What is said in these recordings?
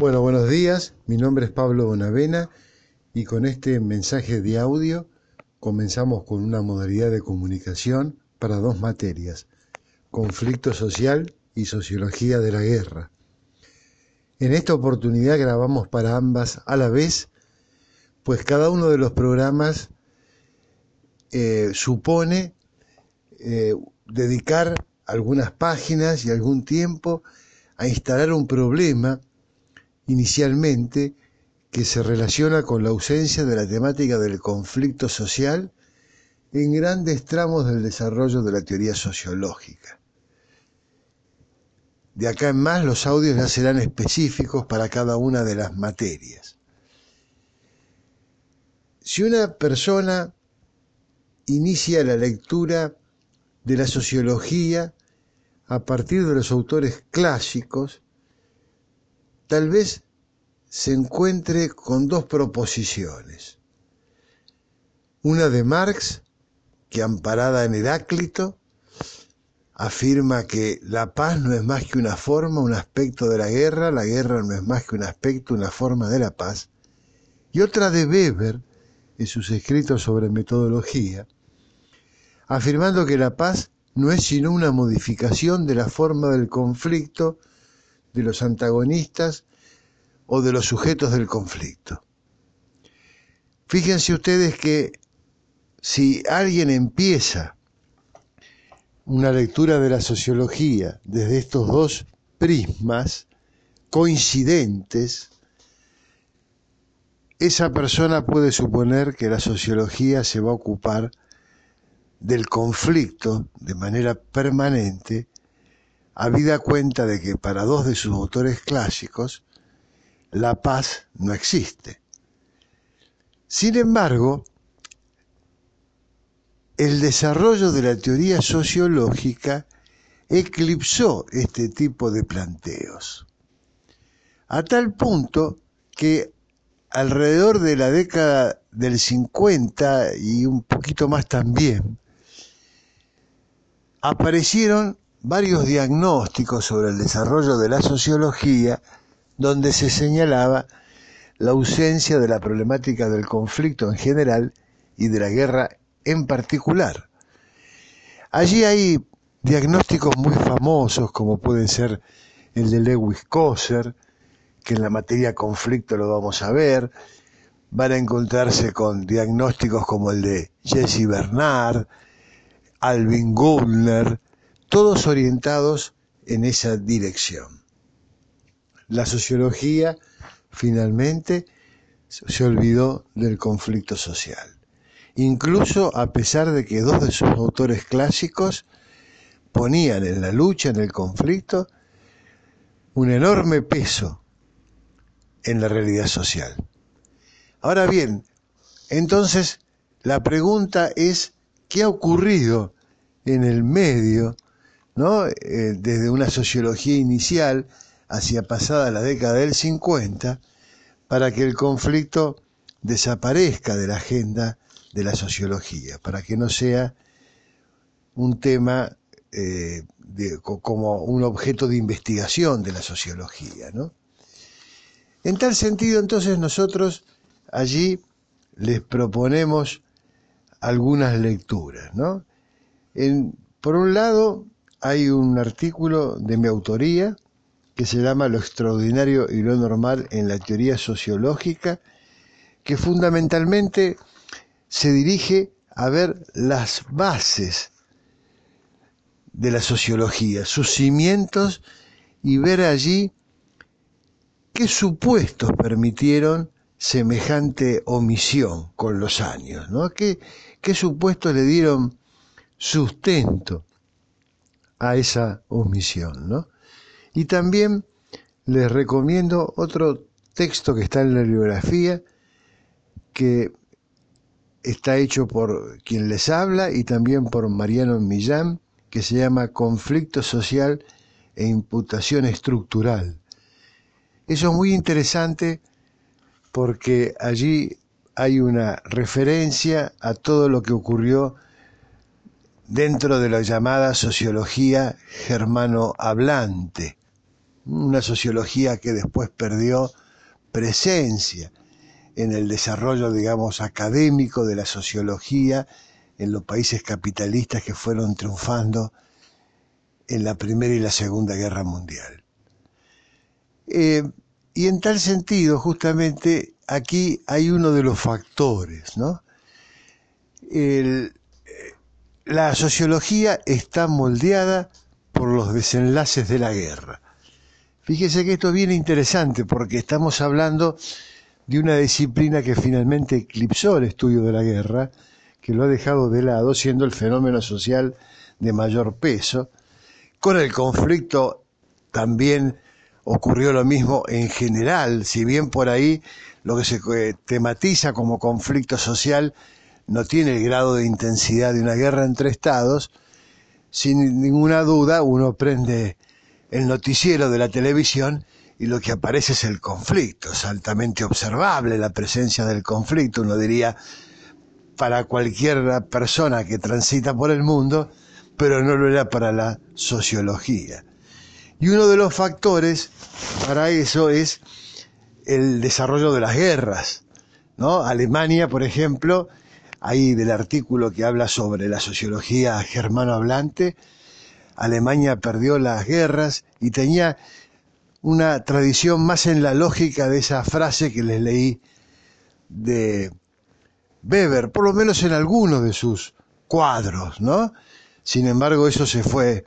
Bueno, buenos días. Mi nombre es Pablo Bonavena y con este mensaje de audio comenzamos con una modalidad de comunicación para dos materias, conflicto social y sociología de la guerra. En esta oportunidad grabamos para ambas a la vez, pues cada uno de los programas eh, supone eh, dedicar algunas páginas y algún tiempo a instalar un problema inicialmente que se relaciona con la ausencia de la temática del conflicto social en grandes tramos del desarrollo de la teoría sociológica. De acá en más los audios ya serán específicos para cada una de las materias. Si una persona inicia la lectura de la sociología a partir de los autores clásicos, tal vez se encuentre con dos proposiciones. Una de Marx, que amparada en Heráclito, afirma que la paz no es más que una forma, un aspecto de la guerra, la guerra no es más que un aspecto, una forma de la paz. Y otra de Weber, en sus escritos sobre metodología, afirmando que la paz no es sino una modificación de la forma del conflicto de los antagonistas o de los sujetos del conflicto. Fíjense ustedes que si alguien empieza una lectura de la sociología desde estos dos prismas coincidentes, esa persona puede suponer que la sociología se va a ocupar del conflicto de manera permanente, habida cuenta de que para dos de sus autores clásicos, la paz no existe. Sin embargo, el desarrollo de la teoría sociológica eclipsó este tipo de planteos, a tal punto que alrededor de la década del 50 y un poquito más también, aparecieron varios diagnósticos sobre el desarrollo de la sociología donde se señalaba la ausencia de la problemática del conflicto en general y de la guerra en particular. Allí hay diagnósticos muy famosos como pueden ser el de Lewis Coser, que en la materia conflicto lo vamos a ver, van a encontrarse con diagnósticos como el de Jesse Bernard, Alvin Gundler, todos orientados en esa dirección. La sociología finalmente se olvidó del conflicto social, incluso a pesar de que dos de sus autores clásicos ponían en la lucha, en el conflicto, un enorme peso en la realidad social. Ahora bien, entonces la pregunta es qué ha ocurrido en el medio, ¿no? Eh, desde una sociología inicial hacia pasada la década del 50, para que el conflicto desaparezca de la agenda de la sociología, para que no sea un tema eh, como un objeto de investigación de la sociología. ¿no? En tal sentido, entonces, nosotros allí les proponemos algunas lecturas, ¿no? por un lado, hay un artículo de mi autoría que se llama Lo extraordinario y lo normal en la teoría sociológica, que fundamentalmente se dirige a ver las bases de la sociología, sus cimientos y ver allí qué supuestos permitieron semejante omisión con los años, ¿no? ¿Qué, qué supuestos le dieron sustento a esa omisión, ¿no? Y también les recomiendo otro texto que está en la bibliografía, que está hecho por quien les habla y también por Mariano Millán, que se llama Conflicto Social e Imputación Estructural. Eso es muy interesante porque allí hay una referencia a todo lo que ocurrió dentro de la llamada sociología germano hablante. Una sociología que después perdió presencia en el desarrollo, digamos, académico de la sociología en los países capitalistas que fueron triunfando en la Primera y la Segunda Guerra Mundial. Eh, y en tal sentido, justamente aquí hay uno de los factores, ¿no? la sociología está moldeada por los desenlaces de la guerra. Fíjese que esto es bien interesante porque estamos hablando de una disciplina que finalmente eclipsó el estudio de la guerra, que lo ha dejado de lado, siendo el fenómeno social de mayor peso. Con el conflicto también ocurrió lo mismo en general, si bien por ahí lo que se eh, tematiza como conflicto social no tiene el grado de intensidad de una guerra entre estados, sin ninguna duda uno prende el noticiero de la televisión y lo que aparece es el conflicto, es altamente observable la presencia del conflicto, uno diría, para cualquier persona que transita por el mundo, pero no lo era para la sociología. Y uno de los factores para eso es el desarrollo de las guerras. ¿no? Alemania, por ejemplo, ahí del artículo que habla sobre la sociología germano hablante, Alemania perdió las guerras y tenía una tradición más en la lógica de esa frase que les leí de Weber, por lo menos en algunos de sus cuadros, ¿no? Sin embargo, eso se fue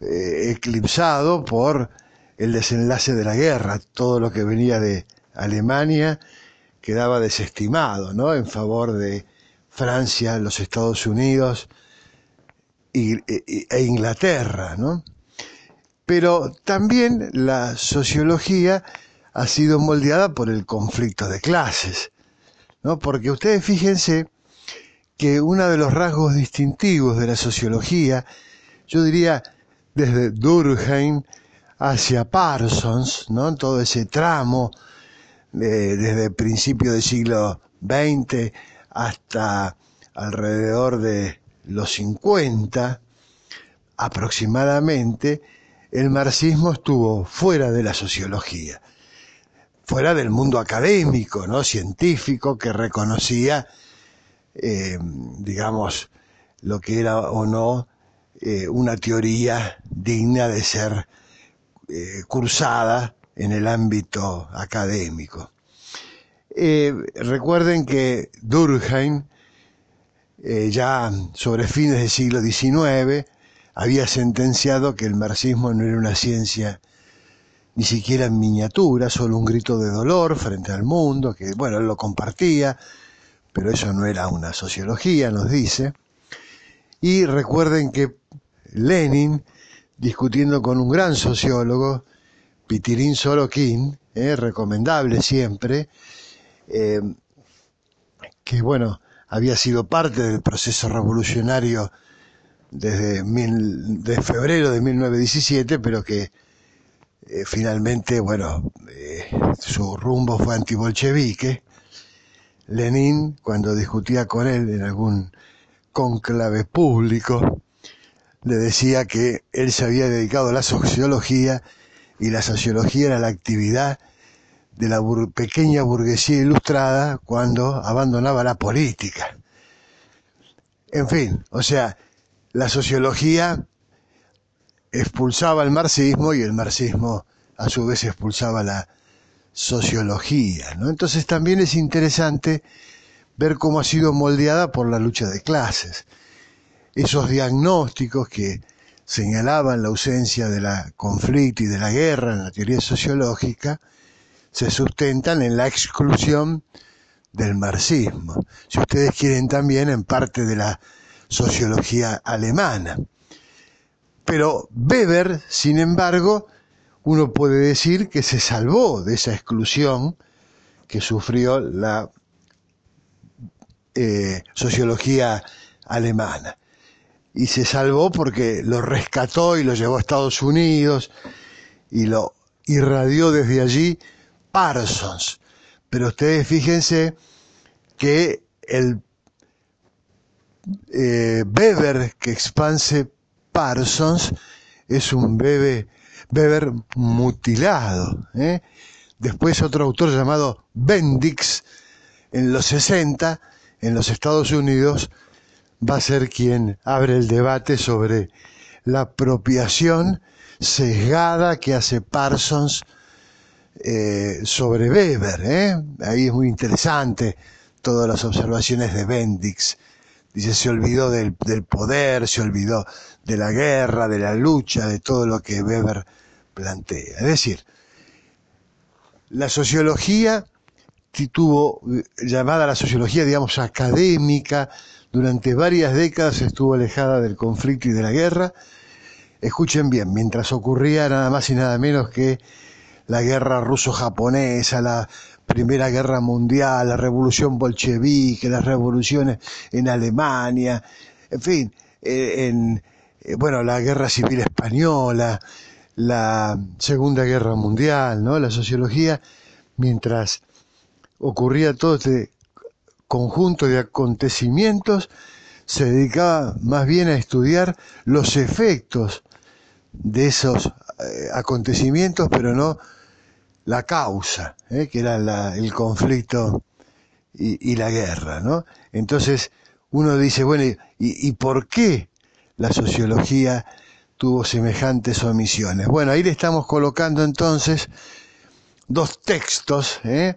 eh, eclipsado por el desenlace de la guerra. Todo lo que venía de Alemania quedaba desestimado, ¿no? En favor de Francia, los Estados Unidos e, e Inglaterra, ¿no? Pero también la sociología ha sido moldeada por el conflicto de clases, ¿no? Porque ustedes fíjense que uno de los rasgos distintivos de la sociología, yo diría desde Durkheim hacia Parsons, ¿no? todo ese tramo desde el principio del siglo XX hasta alrededor de los 50 aproximadamente, el marxismo estuvo fuera de la sociología, fuera del mundo académico, ¿no? científico, que reconocía, eh, digamos, lo que era o no eh, una teoría digna de ser eh, cursada en el ámbito académico. recuerden que Durkheim, ya sobre fines del siglo XIX, había sentenciado que el marxismo no era una ciencia ni siquiera en miniatura, solo un grito de dolor frente al mundo, que bueno, él lo compartía, pero eso no era una sociología, nos dice. Y recuerden que Lenin, discutiendo con un gran sociólogo, Pitirín Sorokin, eh, recomendable siempre, eh, que bueno, había sido parte del proceso revolucionario desde de febrero de 1917, pero que eh, finalmente, bueno, eh, su rumbo fue antibolchevique. Lenin, cuando discutía con él en algún conclave público, le decía que él se había dedicado a la sociología y la sociología era la actividad de la pequeña burguesía ilustrada cuando abandonaba la política. En fin, o sea, la sociología expulsaba el marxismo y el marxismo a su vez expulsaba la sociología. ¿no? Entonces también es interesante ver cómo ha sido moldeada por la lucha de clases. Esos diagnósticos que señalaban la ausencia de la conflicto y de la guerra en la teoría sociológica se sustentan en la exclusión del marxismo. Si ustedes quieren también en parte de la sociología alemana. Pero Weber, sin embargo, uno puede decir que se salvó de esa exclusión que sufrió la eh, sociología alemana. Y se salvó porque lo rescató y lo llevó a Estados Unidos y lo irradió desde allí Parsons. Pero ustedes fíjense que el eh, Weber que expanse Parsons es un bebé Weber mutilado. ¿eh? Después otro autor llamado Bendix, en los 60, en los Estados Unidos, va a ser quien abre el debate sobre la apropiación sesgada que hace Parsons eh, sobre Weber. ¿eh? Ahí es muy interesante todas las observaciones de Bendix. Dice, se olvidó del, poder, se olvidó de la guerra, de la lucha, de todo lo que Weber plantea. Es decir, la sociología tuvo, llamada la sociología, digamos, académica, durante varias décadas estuvo alejada del conflicto y de la guerra. Escuchen bien, mientras ocurría nada más y nada menos que la guerra ruso-japonesa, la Primera Guerra Mundial, la revolución bolchevique, las revoluciones en Alemania, en fin, eh, en, eh, bueno, la guerra civil española, la Segunda Guerra Mundial, ¿no? La sociología, mientras ocurría todo este conjunto de acontecimientos, se dedicaba más bien a estudiar los efectos de esos eh, acontecimientos, pero no la causa, ¿eh? que era el conflicto y, la guerra, ¿no? Entonces uno dice, bueno, ¿y, por qué la sociología tuvo semejantes omisiones? Bueno, ahí le estamos colocando entonces dos textos, ¿eh?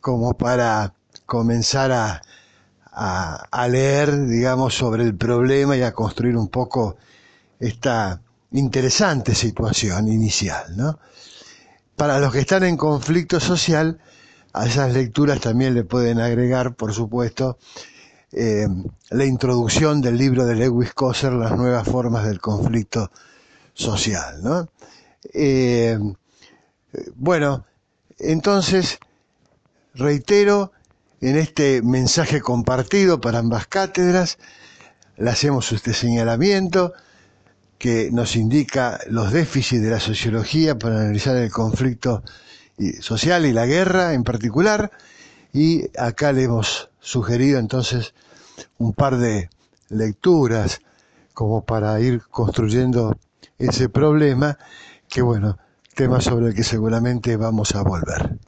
como para comenzar a, leer, digamos, sobre el problema y a construir un poco esta interesante situación inicial, ¿no? Para los que están en conflicto social, a esas lecturas también le pueden agregar, por supuesto, eh, la introducción del libro de Lewis Coser, Las nuevas formas del conflicto social, ¿no? Eh, bueno, entonces, reitero, en este mensaje compartido para ambas cátedras, le hacemos este señalamiento que nos indica los déficits de la sociología para analizar el conflicto social y la guerra en particular, y acá le hemos sugerido entonces un par de lecturas como para ir construyendo ese problema, que bueno, tema sobre el que seguramente vamos a volver.